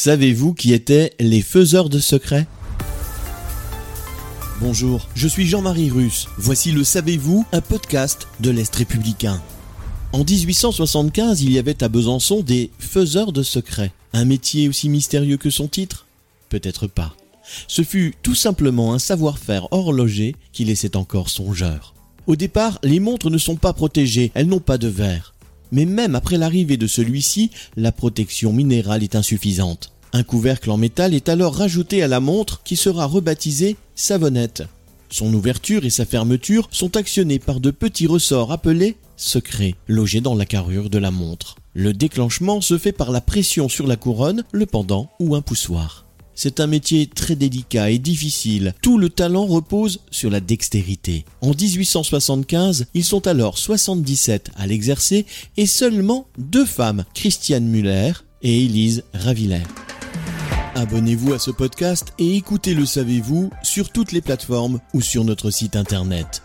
Savez-vous qui étaient les faiseurs de secrets? Bonjour, je suis Jean-Marie Russe. Voici le Savez-vous, un podcast de l'Est républicain. En 1875, il y avait à Besançon des faiseurs de secrets. Un métier aussi mystérieux que son titre? Peut-être pas. Ce fut tout simplement un savoir-faire horloger qui laissait encore songeur. Au départ, les montres ne sont pas protégées, elles n'ont pas de verre. Mais même après l'arrivée de celui-ci, la protection minérale est insuffisante. Un couvercle en métal est alors rajouté à la montre qui sera rebaptisée savonnette. Son ouverture et sa fermeture sont actionnées par de petits ressorts appelés secrets, logés dans la carrure de la montre. Le déclenchement se fait par la pression sur la couronne, le pendant ou un poussoir. C'est un métier très délicat et difficile. Tout le talent repose sur la dextérité. En 1875, ils sont alors 77 à l'exercer et seulement deux femmes, Christiane Muller et Élise Ravillère. Abonnez-vous à ce podcast et écoutez Le Savez-vous sur toutes les plateformes ou sur notre site internet.